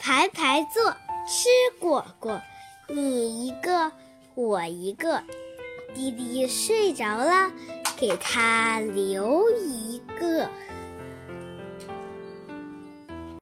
排排坐吃果果你一个我一个。弟弟睡着了给他留一个。